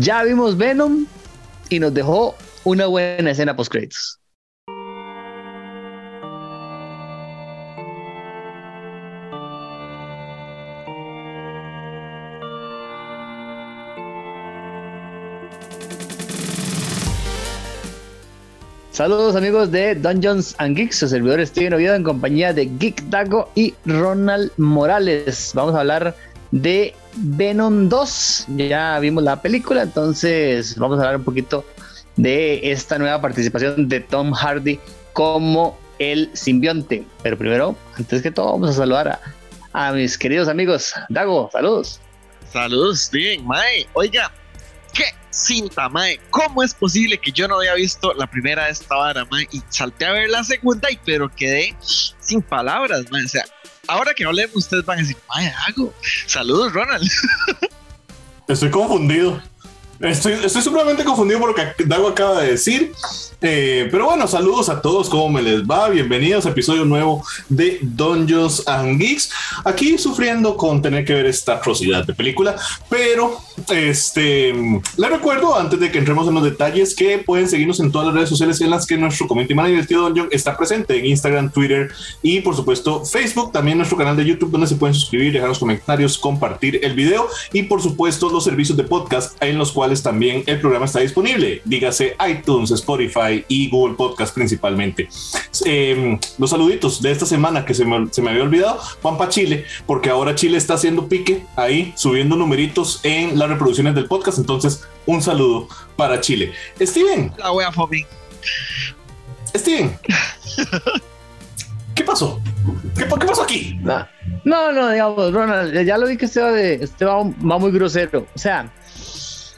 Ya vimos Venom y nos dejó una buena escena post créditos. Saludos amigos de Dungeons and Geeks, su servidor Steven Oviedo en compañía de Geek Dago y Ronald Morales. Vamos a hablar de Venom 2. Ya vimos la película, entonces vamos a hablar un poquito de esta nueva participación de Tom Hardy como el simbionte. Pero primero, antes que todo, vamos a saludar a, a mis queridos amigos. Dago, saludos. Saludos, Steven. Mae, oiga, qué cinta, mae. ¿Cómo es posible que yo no había visto la primera de esta vara, mae? Y salté a ver la segunda, y pero quedé sin palabras, mae. O sea, ahora que hablemos, ustedes van a decir, mae, hago. Saludos, Ronald. Estoy confundido. Estoy, estoy sumamente confundido por lo que Dago acaba de decir. Eh, pero bueno, saludos a todos, ¿cómo me les va? Bienvenidos a episodio nuevo de Dungeons and Geeks. Aquí sufriendo con tener que ver esta atrocidad de película, pero este le recuerdo antes de que entremos en los detalles que pueden seguirnos en todas las redes sociales en las que nuestro community manager Tío Dungeon está presente en Instagram, Twitter y por supuesto Facebook. También nuestro canal de YouTube donde se pueden suscribir, dejar los comentarios, compartir el video y por supuesto los servicios de podcast en los cuales también el programa está disponible. Dígase iTunes, Spotify y Google Podcast principalmente. Eh, los saluditos de esta semana que se me, se me había olvidado van para Chile, porque ahora Chile está haciendo pique ahí, subiendo numeritos en las reproducciones del podcast. Entonces, un saludo para Chile. Steven. La wea Fobi. Steven. ¿Qué pasó? ¿Qué, ¿Qué, pasó aquí? No, no, digamos, Ronald, ya lo vi que este va, de, este va, va muy grosero. O sea,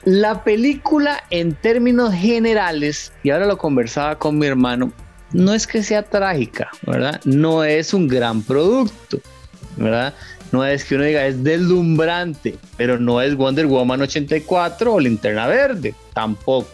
la película en términos generales, y ahora lo conversaba con mi hermano, no es que sea trágica, ¿verdad? No es un gran producto, ¿verdad? No es que uno diga es deslumbrante, pero no es Wonder Woman 84 o Linterna Verde, tampoco,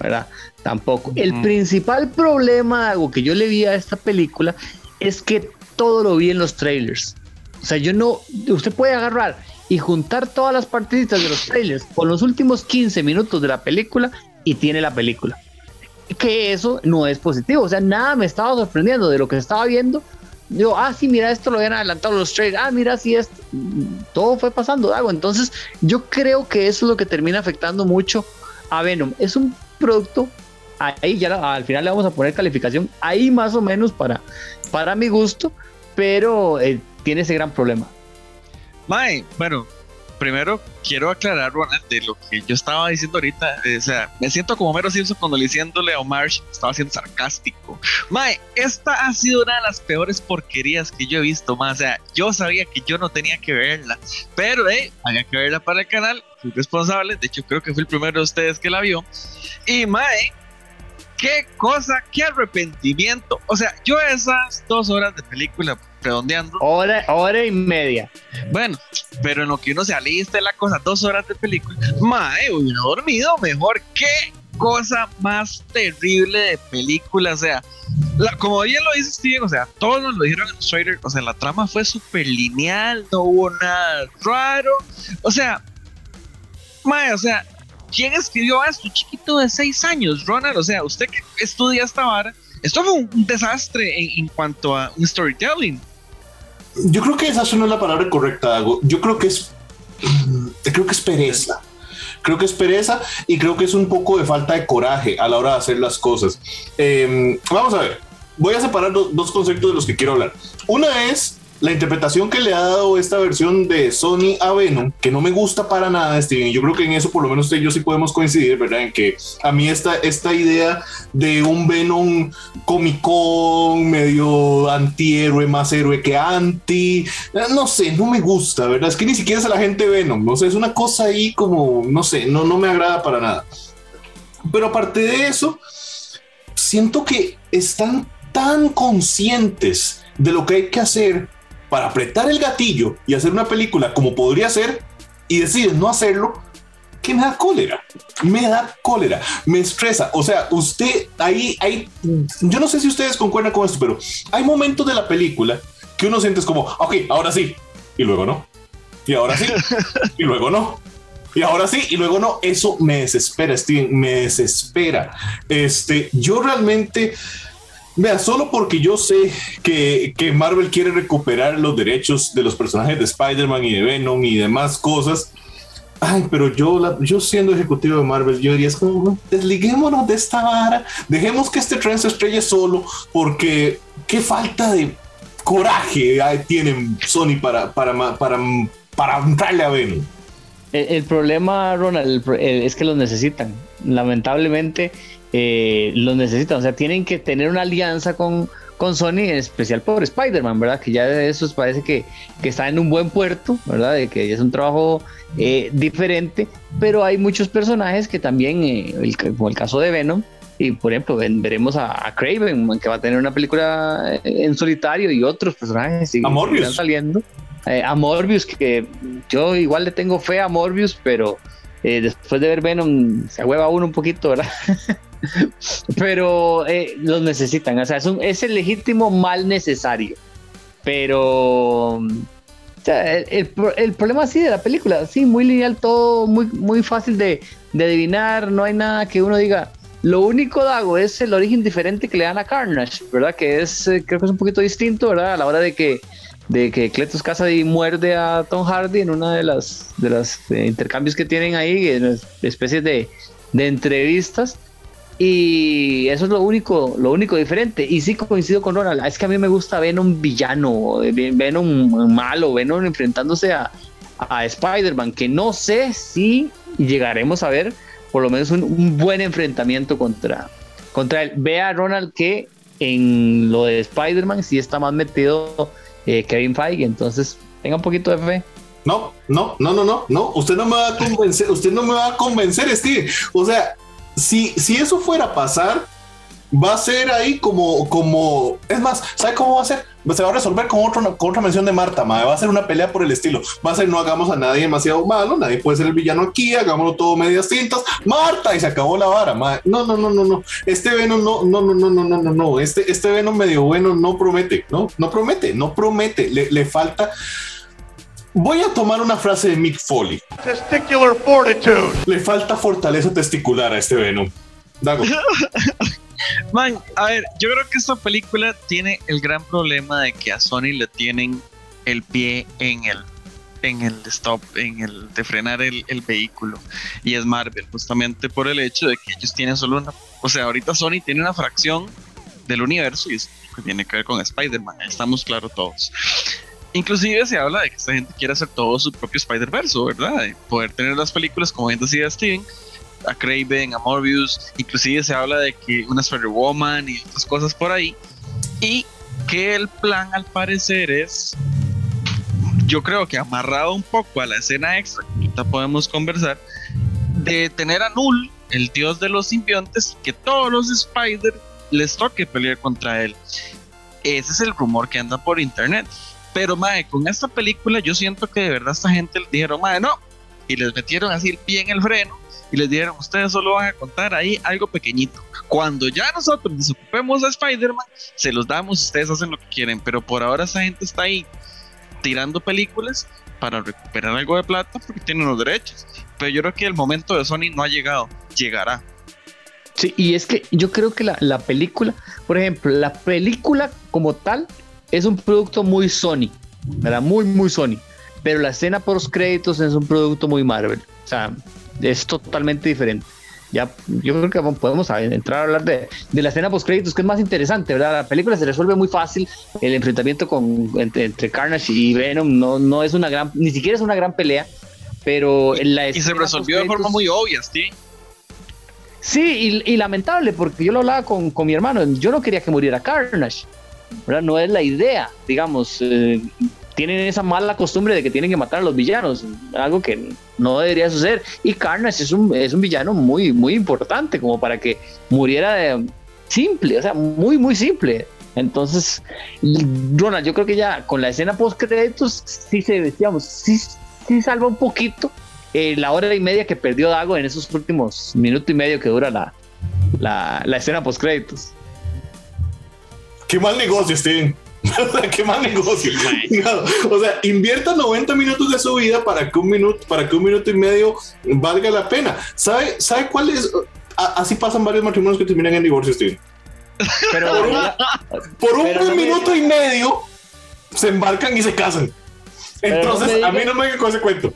¿verdad? Tampoco. El principal problema, algo que yo le vi a esta película, es que todo lo vi en los trailers. O sea, yo no, usted puede agarrar y juntar todas las partiditas de los trailers con los últimos 15 minutos de la película y tiene la película. Que eso no es positivo, o sea, nada me estaba sorprendiendo de lo que estaba viendo. Yo, ah, sí, mira, esto lo habían adelantado los trailers, ah, mira, sí, esto, todo fue pasando, algo. Entonces, yo creo que eso es lo que termina afectando mucho a Venom. Es un producto, ahí ya al final le vamos a poner calificación, ahí más o menos para, para mi gusto, pero eh, tiene ese gran problema. Mae, bueno, primero quiero aclarar, Ronald, de lo que yo estaba diciendo ahorita. O sea, me siento como Mero Simpson cuando le diciéndole a Omar estaba siendo sarcástico. Mae, esta ha sido una de las peores porquerías que yo he visto, más. O sea, yo sabía que yo no tenía que verla, pero eh, había que verla para el canal. Fui responsable, de hecho, creo que fui el primero de ustedes que la vio. Y Mae, qué cosa, qué arrepentimiento. O sea, yo esas dos horas de película redondeando. Hora, hora y media. Bueno, pero en lo que uno se alista la cosa, dos horas de película. Mae, hubiera dormido mejor. Qué cosa más terrible de película. O sea, la, como bien lo dice Steven, o sea, todos nos lo dijeron en el trailer. O sea, la trama fue súper lineal, no hubo nada raro. O sea, Mae, o sea, ¿quién escribió esto? Chiquito de seis años, Ronald. O sea, usted que estudia esta vara. Esto fue un, desastre en, cuanto a un storytelling. Yo creo que esa no es la palabra correcta, Yo creo que es. Creo que es pereza. Creo que es pereza y creo que es un poco de falta de coraje a la hora de hacer las cosas. Eh, vamos a ver. Voy a separar do, dos conceptos de los que quiero hablar. Una es la interpretación que le ha dado esta versión de Sony a Venom, que no me gusta para nada, Steven. Yo creo que en eso por lo menos usted y yo sí podemos coincidir, ¿verdad? En que a mí esta, esta idea de un Venom comicón, medio antihéroe, más héroe que anti, no sé, no me gusta, ¿verdad? Es que ni siquiera es la gente Venom, no sé, es una cosa ahí como, no sé, no, no me agrada para nada. Pero aparte de eso, siento que están tan conscientes de lo que hay que hacer para apretar el gatillo y hacer una película como podría ser y decides no hacerlo, que me da cólera, me da cólera, me estresa. O sea, usted ahí, ahí, yo no sé si ustedes concuerdan con esto, pero hay momentos de la película que uno siente como, ok, ahora sí, y luego no, y ahora sí, y luego no. y ahora sí, y luego no, eso me desespera, Steven, me desespera. Este, yo realmente, vea, solo porque yo sé que, que Marvel quiere recuperar los derechos de los personajes de Spider-Man y de Venom y demás cosas, Ay, pero yo, yo siendo ejecutivo de Marvel, yo diría, es como, desliguémonos de esta vara, dejemos que este tren se estrelle solo, porque qué falta de coraje tienen Sony para, para, para, para entrarle a Venom. El, problema, Ronald, es que los necesitan. Lamentablemente, eh, los necesitan. O sea, tienen que tener una alianza con, con Sony, en especial por Spider-Man, ¿verdad? Que ya de eso parece que, que, está en un buen puerto, ¿verdad? De que es un trabajo eh, diferente, pero hay muchos personajes que también, eh, como el caso de Venom, y por ejemplo, veremos a, Craven, que va a tener una película eh, en solitario y otros personajes que están saliendo. a Morbius, que yo igual le tengo fe a Morbius, pero después de ver Venom se hueva uno un poquito, ¿verdad? pero los necesitan, o sea, es, el legítimo mal necesario. Pero el, el, problema así de la película, sí, muy lineal, todo muy, muy fácil de, de, adivinar, no hay nada que uno diga. Lo único, Dago, es el origen diferente que le dan a Carnage, ¿verdad? Que es, eh, creo que es un poquito distinto, ¿verdad? A la hora de que, de que Cletus casa y muerde a Tom Hardy en una de las, de las eh, intercambios que tienen ahí, en especies de, de entrevistas. Y eso es lo único, lo único diferente. Y sí coincido con Ronald, es que a mí me gusta un villano, un malo, Venom enfrentándose a, a Spider-Man, que no sé si llegaremos a ver por lo menos un, buen enfrentamiento contra, contra él. Vea Ronald que en lo de Spider-Man sí está más metido eh, Kevin Feige, entonces tenga un poquito de fe. No, no, no, no, no, no, usted no me va a convencer, usted no me va a convencer, Steve. O sea, si, si eso fuera a pasar, va a ser ahí como, como, es más, ¿sabe cómo va a ser? Se va a resolver con, otro, con otra mención de Marta, va a ser una pelea por el estilo, va a ser no hagamos a nadie demasiado malo, nadie puede ser el villano aquí, hagámoslo todo medias tintas, Marta, y se acabó la vara, no, no, no, no, no, este Venom no, no, no, no, no, no, no, no, este, este Venom medio bueno no promete, no, no promete, no promete, le falta... Voy a tomar una frase de Mick Foley. Testicular fortitude. Le falta fortaleza testicular a este Venom. Dago. Man, a ver, yo creo que esta película tiene el gran problema de que a Sony le tienen el pie en el en el stop, en el de frenar el, el, vehículo. Y es Marvel, justamente por el hecho de que ellos tienen solo una. O sea, ahorita Sony tiene una fracción del universo y eso tiene que ver con Spider-Man. Estamos claros todos. Inclusive se habla de que esta gente quiere hacer todo su propio Spider-Verse, ¿verdad? De poder tener las películas, como bien decía Steven, a Craven, a Morbius, inclusive se habla de que una Spider-Woman y otras cosas por ahí. Y que el plan al parecer es, yo creo que amarrado un poco a la escena extra, que ahorita podemos conversar, de tener a Null, el dios de los simbiontes, que todos los Spider les toque pelear contra él. Ese es el rumor que anda por internet. Pero, mae, con esta película yo siento que de verdad esta gente le dijeron, mae, no. Y les metieron así el pie en el freno y les dijeron, ustedes solo van a contar ahí algo pequeñito. Cuando ya nosotros nos ocupemos a Spider-Man, se los damos, ustedes hacen lo que quieren. Pero por ahora esa gente está ahí tirando películas para recuperar algo de plata porque tienen los derechos. Pero yo creo que el momento de Sony no ha llegado, llegará. Sí, y es que yo creo que la película, por ejemplo, la película como tal es un producto muy Sony, ¿verdad? Muy, muy Sony. Pero la escena post créditos es un producto muy Marvel. O sea, es totalmente diferente. Ya, yo creo que podemos entrar a hablar de, de la escena post créditos, que es más interesante, ¿verdad? La película se resuelve muy fácil. El enfrentamiento con, entre, Carnage y Venom no, no es una gran, ni siquiera es una gran pelea, pero la Y se resolvió de forma muy obvia, sí. Sí, y, y, lamentable, porque yo lo hablaba con, con mi hermano. Yo no quería que muriera Carnage. No es la idea, digamos. Eh, tienen esa mala costumbre de que tienen que matar a los villanos, algo que no debería suceder. Y Carnage es un, es un villano muy, muy importante, como para que muriera simple, o sea, muy, muy simple. Entonces, Ronald, yo creo que ya con la escena post créditos sí se, decíamos, sí, sí salva un poquito eh, la hora y media que perdió Dago en esos últimos minuto y medio que dura la, la, la escena post créditos. Qué mal negocio, Steven. qué mal negocio. o sea, invierta 90 minutos de su vida para que un minuto, para que un minuto y medio valga la pena. ¿Sabe, sabe cuál es? así pasan varios matrimonios que terminan en divorcio, Steve. Pero por un, minuto y medio se embarcan y se casan. Entonces, a mí no me con ese cuento.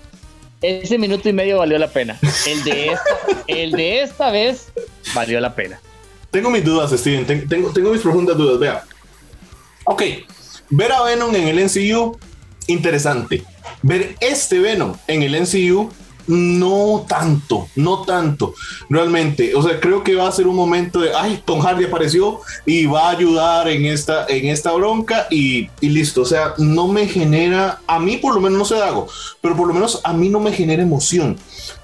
Ese minuto y medio valió la pena. El de esta, el de esta vez valió la pena. Tengo mis dudas, Steven. Tengo, tengo mis profundas dudas. Vea. Ok. Ver a Venom en el NCU, interesante. Ver este Venom en el NCU, no tanto, no tanto, realmente. O sea, creo que va a ser un momento de, ay, Tom Hardy apareció y va a ayudar en esta, en esta bronca y, y listo. O sea, no me genera, a mí por lo menos no se hago, pero por lo menos a mí no me genera emoción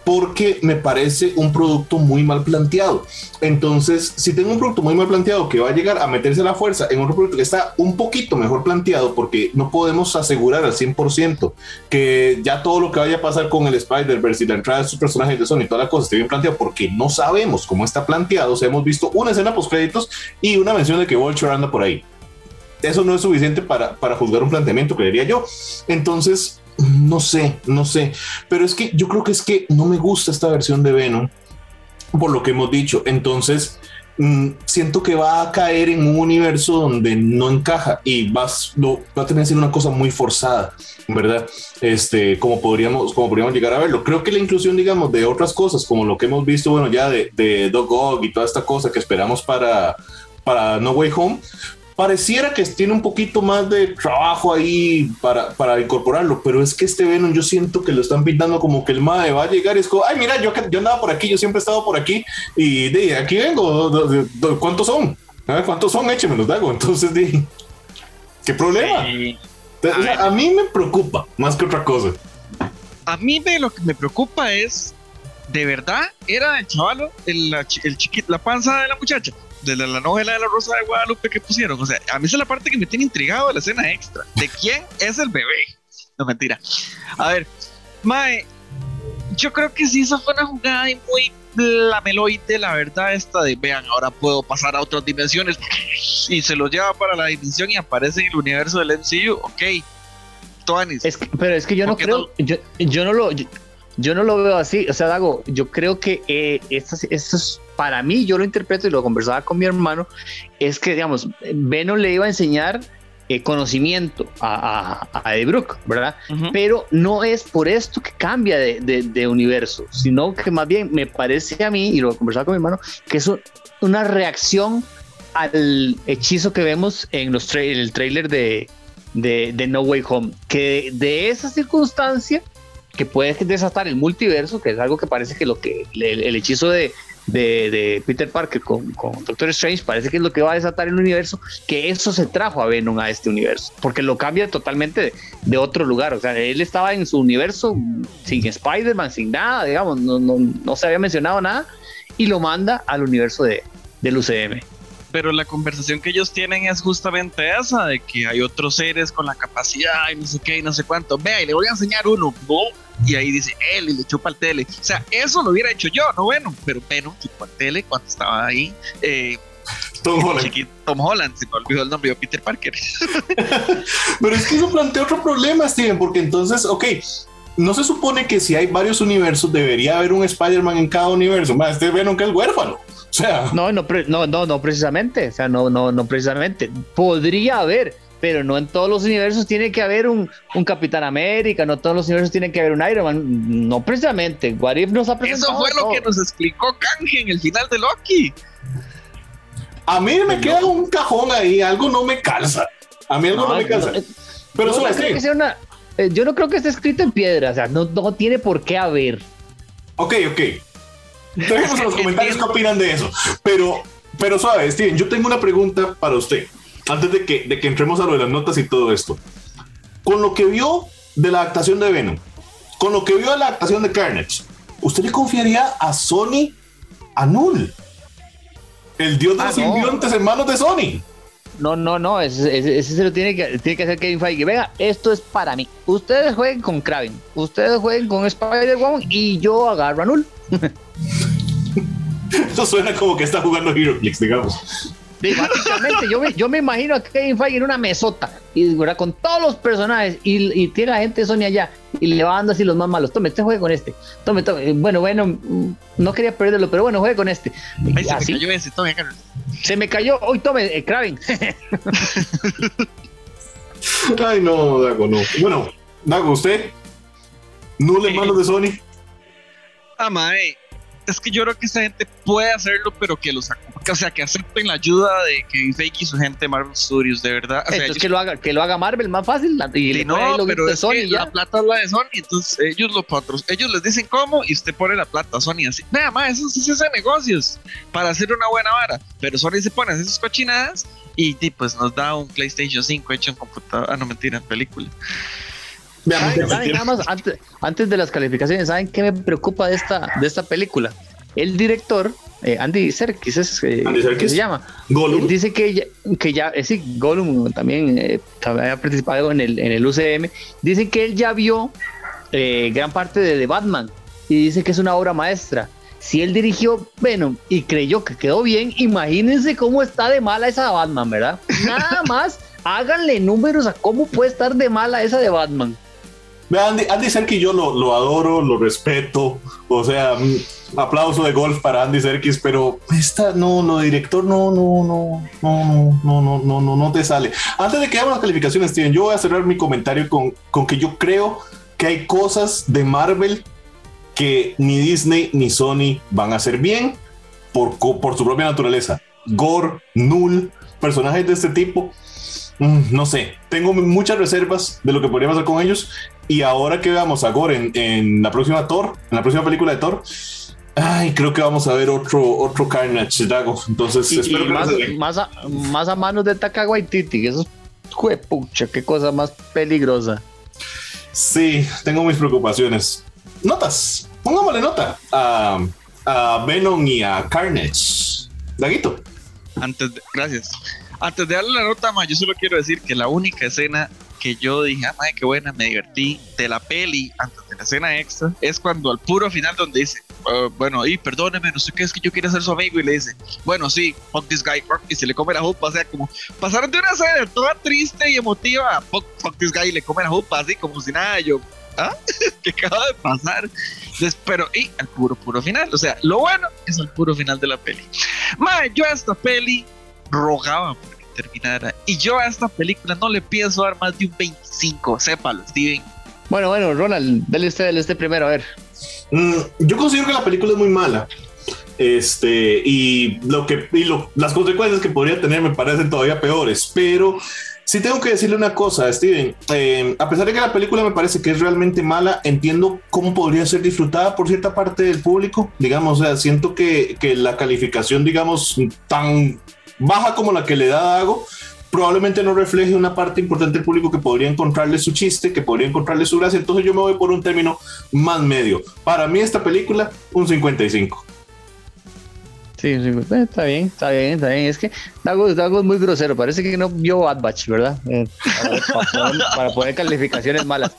porque me parece un producto muy mal planteado. Entonces, si tengo un producto muy mal planteado que va a llegar a meterse la fuerza en otro producto que está un poquito mejor planteado, porque no podemos asegurar al 100% que ya todo lo que vaya a pasar con el Spider-Verse y la entrada de sus personajes de Sony y toda la cosa esté bien planteado, porque no sabemos cómo está planteado. O sea, hemos visto una escena post créditos y una mención de que Vulture anda por ahí. Eso no es suficiente para, para juzgar un planteamiento, creería yo. Entonces, no sé, no sé. Pero es que yo creo que es que no me gusta esta versión de Venom, por lo que hemos dicho. Entonces, mm, siento que va a caer en un universo donde no encaja y vas, va a tener que ser una cosa muy forzada, ¿verdad? Este, como podríamos, como podríamos llegar a verlo. Creo que la inclusión, digamos, de otras cosas, como lo que hemos visto, bueno, ya de, de Dog Gog y toda esta cosa que esperamos para, para No Way Home, pareciera que tiene un poquito más de trabajo ahí para, para incorporarlo, pero es que este Venom yo siento que lo están pintando como que el MAE va a llegar y es como, ay, mira, yo, yo andaba por aquí, yo siempre he estado por aquí y de aquí vengo, ¿cuántos son? ¿Cuántos son? Écheme los dago. Entonces, di, ¿qué problema? a mí me preocupa más que otra cosa. A mí me, lo que me preocupa es, ¿de verdad era el chavalo, el, el chiquito, la panza de la muchacha? De la, novela de la Rosa de Guadalupe que pusieron. O sea, a mí es la parte que me tiene intrigado de la escena extra. ¿De quién es el bebé? No, mentira. A ver, Mae, yo creo que sí, esa fue una jugada muy lameloide, la verdad, esta de vean, ahora puedo pasar a otras dimensiones y se lo lleva para la dimensión y aparece en el universo del MCU. Ok, Es pero es que yo no creo, Yo, yo, no lo. Yo, no lo veo así, o sea, Dago, yo creo que eh, estas, estos para mí, yo lo interpreto y lo conversaba con mi hermano, es que, digamos, Venom le iba a enseñar eh, conocimiento a, a, a ¿verdad? Pero no es por esto que cambia de, de, universo, sino que más bien me parece a mí, y lo conversaba con mi hermano, que es una reacción al hechizo que vemos en los el trailer de, de, No Way Home, que de esa circunstancia que puede desatar el multiverso, que es algo que parece que lo que el hechizo de, de, Peter Parker con, Doctor Strange parece que es lo que va a desatar el universo, que eso se trajo a Venom a este universo, porque lo cambia totalmente de, otro lugar. O sea, él estaba en su universo sin Spider-Man, sin nada, digamos, no, no, no, se había mencionado nada, y lo manda al universo de, del UCM pero la conversación que ellos tienen es justamente esa, de que hay otros seres con la capacidad y no sé qué y no sé cuánto. Vea, y le voy a enseñar uno, y ahí dice él y le chupa el tele. O sea, eso lo hubiera hecho yo, no bueno, pero Venom chupó el tele cuando estaba ahí. Eh, Tom Holland. Tom Holland, se me olvidó el nombre de Peter Parker. pero es que eso plantea otro problema, Steven, porque entonces, ok, no se supone que si hay varios universos debería haber un Spider-Man en cada universo. Más este Venom que es huérfano. O sea, no, no, no, no, no precisamente. O sea, no, no, no precisamente. Podría haber pero no en todos los universos tiene que haber un, un Capitán América, no todos los universos tienen que haber un Iron Man, no precisamente. What If nos ha presentado Eso fue lo que nos explicó Kang en el final de Loki. A mí me queda un cajón ahí, algo no me calza. A mí algo no, me calza. pero eso es una, eh, yo no creo que esté escrito en piedra, o sea, no, no tiene por qué haber. Ok, ok. Dejemos en los comentarios qué opinan de eso. Pero, pero suave, Steven, yo tengo una pregunta para usted antes de que, de que entremos a lo de las notas y todo esto, con lo que vio de la adaptación de Venom, con lo que vio de la adaptación de Carnage, ¿usted le confiaría a Sony a Null? El dios de ah, los simbiontes en manos de Sony. No, no, no, ese, se lo tiene que, tiene que hacer Kevin Feige. Venga, esto es para mí. Ustedes jueguen con Kraven, ustedes jueguen con Spider-Woman y yo agarro a Null. Eso suena como que está jugando HeroClix, digamos. Sí, básicamente, yo me, yo me imagino a Kevin Feige en una mesota y con todos los personajes y, y, tiene la gente de Sony allá y le va dando así los más malos. Tome, este juegue con este. Tome, tome. Bueno, bueno, mm, no quería perderlo, pero bueno, juegue con este. Ay, se me cayó ese, tome, Se me cayó. Hoy tome, eh, Kraven. Ay, no, Dago, no. Bueno, Dago, ¿usted? ¿No le mando de Sony? Ah, mae es que yo creo que esa gente puede hacerlo, pero que los o sea, que acepten la ayuda de que Fake y su gente de Marvel Studios, de verdad. O sea, que lo haga, que lo haga Marvel más fácil. Y no, pero es Sony que la plata es la de Sony, entonces ellos lo ellos les dicen cómo y usted pone la plata a Sony así. Nada más, eso sí se hace negocios para hacer una buena vara. Pero Sony se pone a hacer sus cochinadas y, pues nos da un PlayStation 5 hecho en computadora. Ah, no mentira, en película. ¿Saben, nada más, antes, antes, de las calificaciones, ¿saben qué me preocupa de esta, de esta película? El director, eh, Andy Serkis, es, eh, Andy Serkis. se llama. Gollum. Dice que ya, que ya eh, sí, Gollum también eh, había participado en el, en el UCM. Dice que él ya vio gran parte de The Batman y dice que es una obra maestra. Si él dirigió Venom y creyó que quedó bien, imagínense cómo está de mala esa Batman, ¿verdad? Nada más háganle números a cómo puede estar de mala esa de Batman. Andy, Andy Serkis yo lo, lo, adoro, lo respeto, o sea, mm, aplauso de golf para Andy Serkis, pero esta, no, no, director, no, no, no, no, no, no, no, no, no te sale. Antes de que hagamos las calificaciones, Steven, yo voy a cerrar mi comentario con, con que yo creo que hay cosas de Marvel que ni Disney ni Sony van a hacer bien por, por su propia naturaleza. Gore, Null, personajes de este tipo, mm, no sé, tengo muchas reservas de lo que podría pasar con ellos y ahora que veamos a Gore en, la próxima Thor, en la próxima película de Thor, ay, creo que vamos a ver otro, otro Carnage Dago. Entonces, espero que más, más, a, más, a, manos de Taka Waititi. Eso es pucha, qué cosa más peligrosa. Sí, tengo mis preocupaciones. Notas, pongámosle nota a, a Venom y a Carnage. Daguito. Antes de, gracias. Antes de darle la nota, ma, yo solo quiero decir que la única escena que yo dije, ah, madre, qué buena, me divertí de la peli antes de la escena extra, es cuando al puro final donde dice, ah, bueno, y perdóneme, no sé qué, es que yo quiero ser su amigo, y le dice, bueno, sí, fuck this guy, y se le come la jupa, o sea, como pasaron de una escena toda triste y emotiva, fuck, fuck this guy, y le come la jupa, así como si nada, yo, ¿ah? ¿Qué acaba de pasar? pero, y al puro, puro final, o sea, lo bueno es el puro final de la peli. Madre, yo a esta peli rogaba terminara. Y yo a esta película no le pienso dar más de un 25, sépalo, Steven. Bueno, bueno, Ronald, dale usted, dale usted primero, a ver. Mm, yo considero que la película es muy mala. Este, y lo que, y lo, las consecuencias que podría tener me parecen todavía peores, pero sí tengo que decirle una cosa, Steven. Eh, a pesar de que la película me parece que es realmente mala, entiendo cómo podría ser disfrutada por cierta parte del público. Digamos, o sea, siento que, que la calificación, digamos, tan baja como la que le da Dago, probablemente no refleje una parte importante del público que podría encontrarle su chiste, que podría encontrarle su gracia. Entonces yo me voy por un término más medio. Para mí esta película, un 55. Sí, eh, está bien, está bien, está bien. Es que Dago, Dago es muy grosero. Parece que no vio Bad Batch, ¿verdad? Eh, para, poner, calificaciones malas.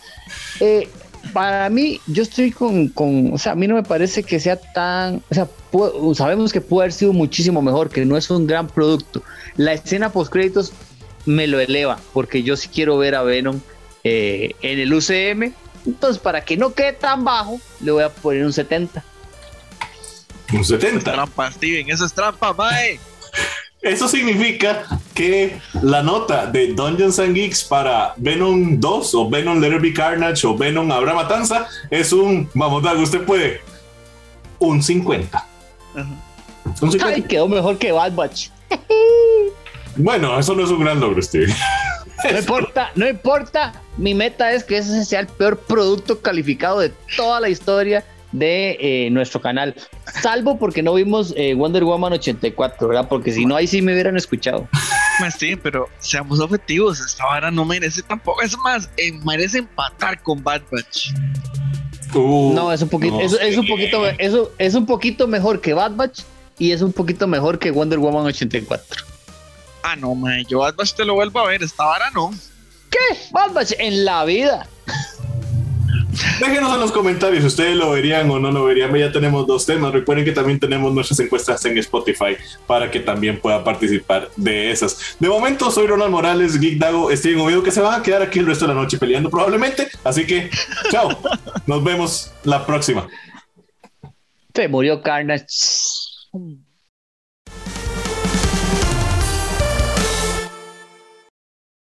Eh, para mí, yo estoy con, con, o sea, a mí no me parece que sea tan, o sea, sabemos que puede haber sido muchísimo mejor, que no es un gran producto. La escena post créditos me lo eleva, porque yo sí quiero ver a Venom eh, en el UCM. Entonces, para que no quede tan bajo, le voy a poner un 70. Un 70. Eso es trampa, Steven, eso es trampa, mae. Eso significa que la nota de Dungeons and Geeks para Venom 2 o Venom Letter Be Carnage o Venom Abra Matanza es un, vamos, Dago, usted puede, un 50. Un 50. Ay, quedó mejor que Bad Batch. bueno, eso no es un gran logro, Steve. No importa, no importa. Mi meta es que ese sea el peor producto calificado de toda la historia de eh, nuestro canal, salvo porque no vimos eh, Wonder Woman 84, ¿verdad? Porque si no, ahí sí me hubieran escuchado. Sí, pero seamos objetivos, esta vara no merece tampoco, es más, eh, merece empatar con Bad Batch. Uh, no, es un poquito, es, un poquito, eso es un poquito mejor que Bad Batch y es un poquito mejor que Wonder Woman 84. Ah, no, man, yo Bad Batch te lo vuelvo a ver, esta vara no. ¿Qué? Bad Batch en la vida. Déjenos en los comentarios si ustedes lo verían o no lo verían. Ya tenemos dos temas. Recuerden que también tenemos nuestras encuestas en Spotify para que también pueda participar de esas. De momento, soy Ronald Morales, Geek Dago, Steven Oviedo, que se van a quedar aquí el resto de la noche peleando probablemente. Así que, chao. Nos vemos la próxima. Se murió Carnage.